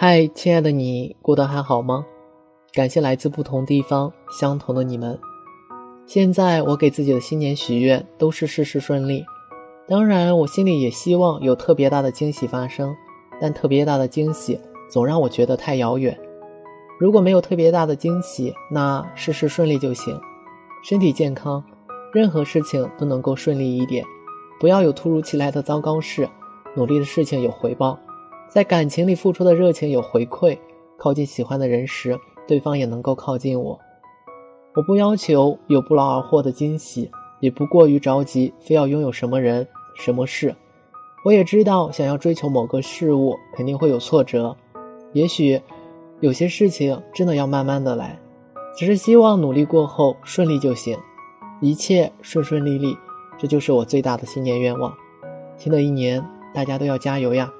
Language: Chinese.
嗨，亲爱的你，过得还好吗？感谢来自不同地方相同的你们。现在我给自己的新年许愿都是事事顺利，当然我心里也希望有特别大的惊喜发生，但特别大的惊喜总让我觉得太遥远。如果没有特别大的惊喜，那事事顺利就行，身体健康，任何事情都能够顺利一点，不要有突如其来的糟糕事，努力的事情有回报，在感情里付出的热情有回馈，靠近喜欢的人时，对方也能够靠近我。我不要求有不劳而获的惊喜，也不过于着急，非要拥有什么人、什么事。我也知道，想要追求某个事物，肯定会有挫折。也许，有些事情真的要慢慢的来。只是希望努力过后顺利就行，一切顺顺利利，这就是我最大的新年愿望。新的一年，大家都要加油呀！